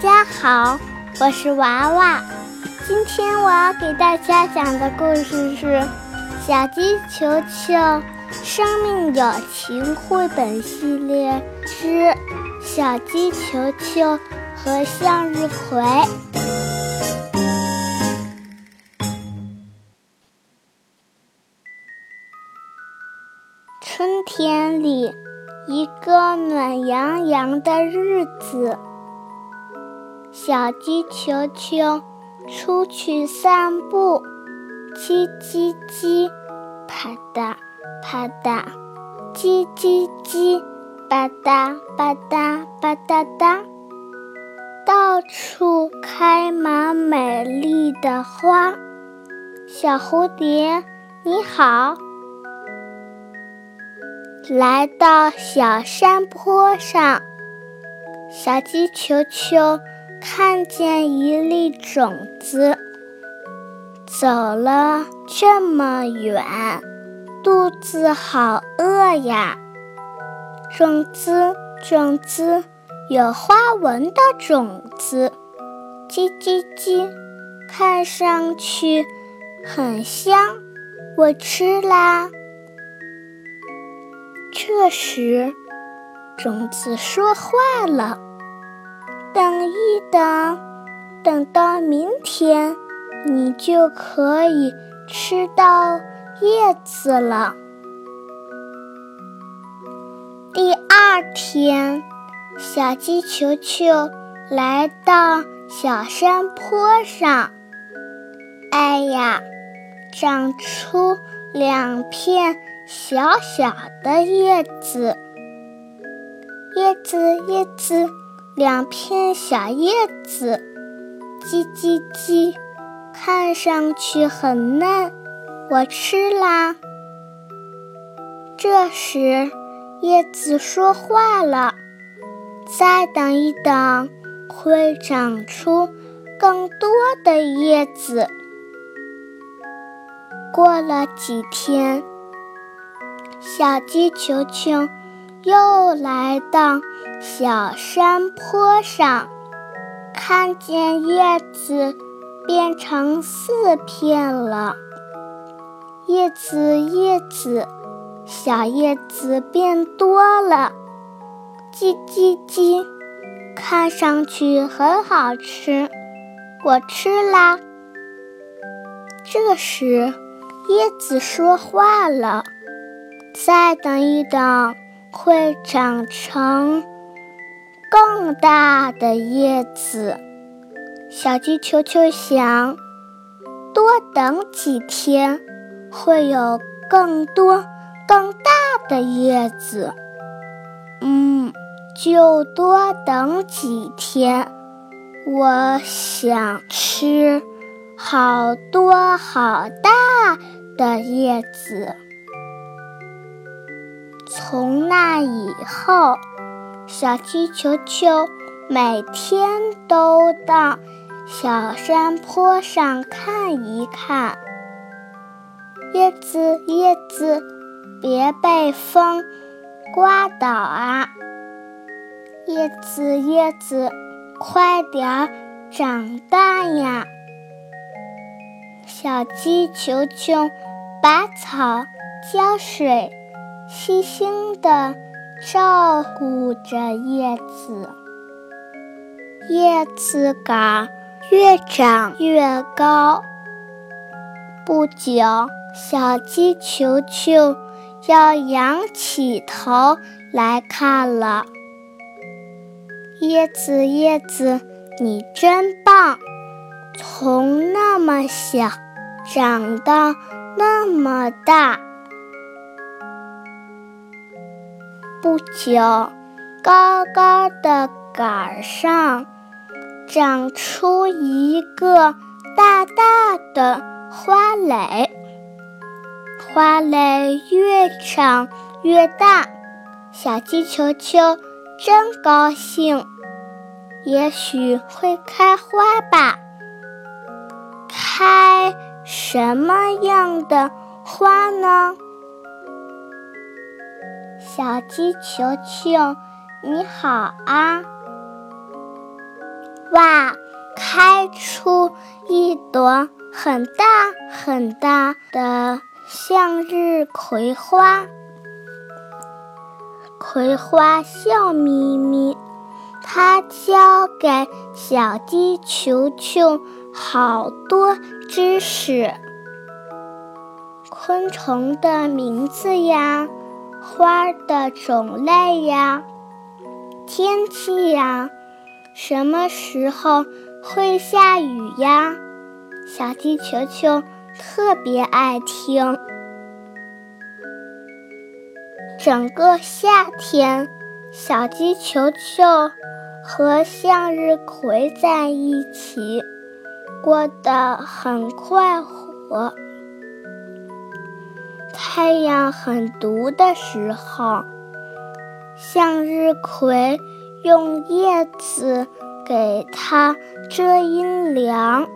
大家好，我是娃娃。今天我要给大家讲的故事是《小鸡球球生命友情绘本系列之小鸡球球和向日葵》。春天里，一个暖洋洋的日子。小鸡球球出去散步，叽叽叽，啪嗒啪嗒，叽叽叽，吧嗒吧嗒吧嗒嗒，到处开满美丽的花。小蝴蝶，你好！来到小山坡上，小鸡球球。看见一粒种子，走了这么远，肚子好饿呀！种子，种子，有花纹的种子，叽叽叽，看上去很香，我吃啦。这时，种子说话了。等一等，等到明天，你就可以吃到叶子了。第二天，小鸡球球来到小山坡上。哎呀，长出两片小小的叶子，叶子，叶子。两片小叶子，叽叽叽，看上去很嫩，我吃啦。这时，叶子说话了：“再等一等，会长出更多的叶子。”过了几天，小鸡球球又来到。小山坡上，看见叶子变成四片了。叶子，叶子，小叶子变多了。叽叽叽，看上去很好吃，我吃啦。这时，叶子说话了：“再等一等，会长成。”更大的叶子，小鸡球球想，多等几天，会有更多更大的叶子。嗯，就多等几天，我想吃好多好大的叶子。从那以后。小鸡球球每天都到小山坡上看一看。叶子，叶子，别被风刮倒啊！叶子，叶子，快点长大呀！小鸡球球拔草、浇水，细心的。照顾着叶子，叶子杆越长越高。不久，小鸡球球要仰起头来看了。叶子，叶子，你真棒！从那么小长到那么大。不久，高高的杆上长出一个大大的花蕾，花蕾越长越大。小鸡球球真高兴，也许会开花吧？开什么样的花呢？小鸡球球，你好啊！哇，开出一朵很大很大的向日葵花。葵花笑眯眯，它教给小鸡球球好多知识：昆虫的名字呀，花的种类呀，天气呀，什么时候会下雨呀？小鸡球球特别爱听。整个夏天，小鸡球球和向日葵在一起，过得很快活。太阳很毒的时候，向日葵用叶子给它遮阴凉。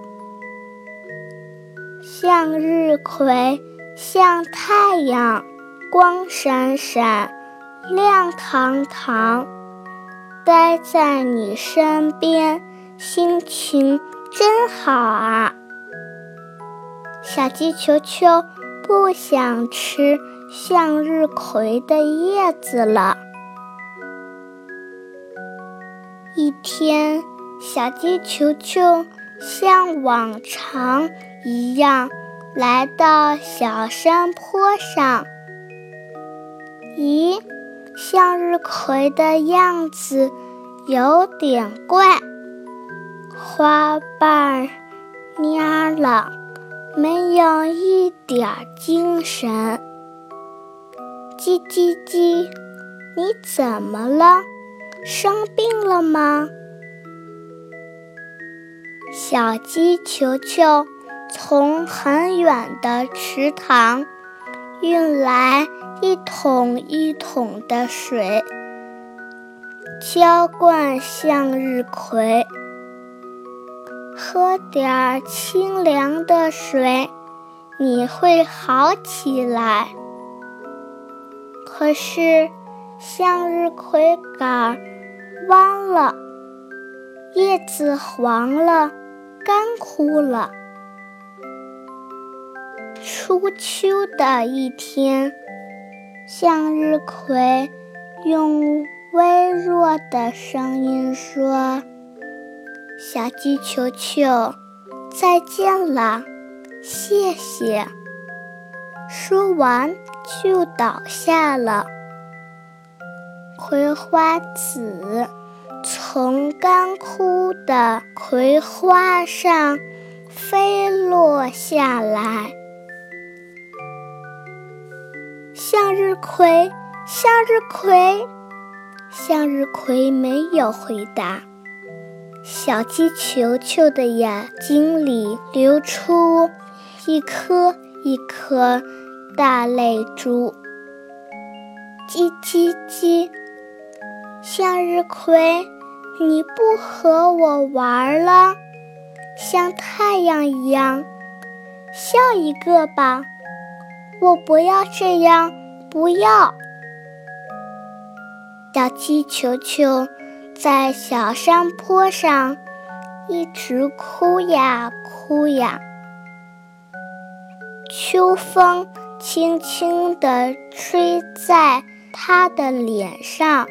向日葵像太阳。光闪闪，亮堂堂，待在你身边，心情真好啊！小鸡球球不想吃向日葵的叶子了。一天，小鸡球球像往常一样来到小山坡上。咦，向日葵的样子有点怪，花瓣蔫了，没有一点精神。叽叽叽，你怎么了？生病了吗？小鸡球球从很远的池塘运来。一桶一桶的水浇灌向日葵，喝点清凉的水，你会好起来。可是向日葵杆弯了，叶子黄了，干枯了。初秋的一天。向日葵用微弱的声音说：“小鸡球球，再见了，谢谢。”说完就倒下了。葵花籽从干枯的葵花上飞落下来。向日葵，向日葵，向日葵没有回答。小鸡球球的眼睛里流出一颗一颗大泪珠。叽叽叽，向日葵，你不和我玩了？像太阳一样，笑一个吧。我不要这样，不要！小鸡球球在小山坡上一直哭呀哭呀。秋风轻轻地吹在他的脸上，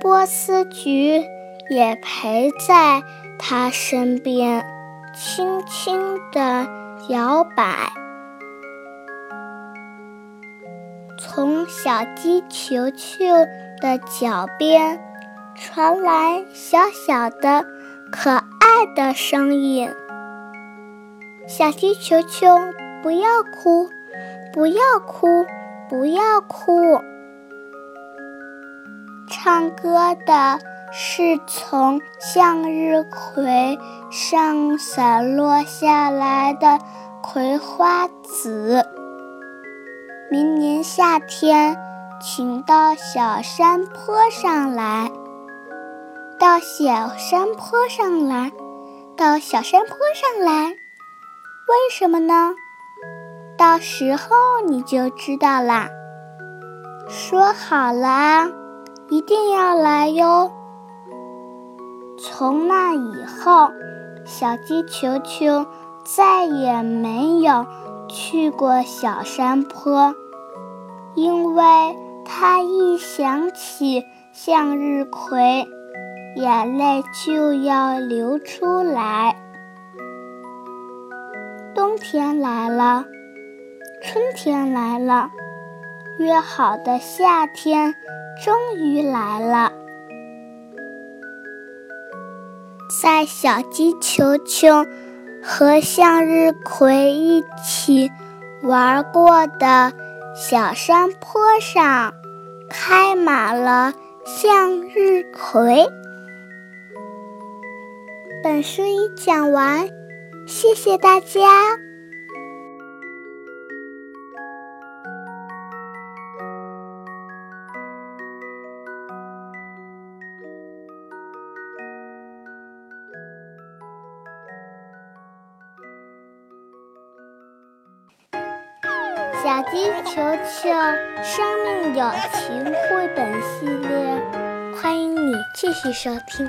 波斯菊也陪在他身边，轻轻地摇摆。从小鸡球球的脚边传来小小的、可爱的声音：“小鸡球球，不要哭，不要哭，不要哭。”唱歌的是从向日葵上散落下来的葵花籽。明年夏天，请到小山坡上来。到小山坡上来，到小山坡上来。为什么呢？到时候你就知道啦。说好了，一定要来哟。从那以后，小鸡球球再也没有去过小山坡，因为它一想起向日葵，眼泪就要流出来。冬天来了，春天来了，约好的夏天终于来了。在小鸡球球和向日葵一起玩过的小山坡上，开满了向日葵。本书已讲完，谢谢大家。小鸡球球生命有情绘本系列，欢迎你继续收听。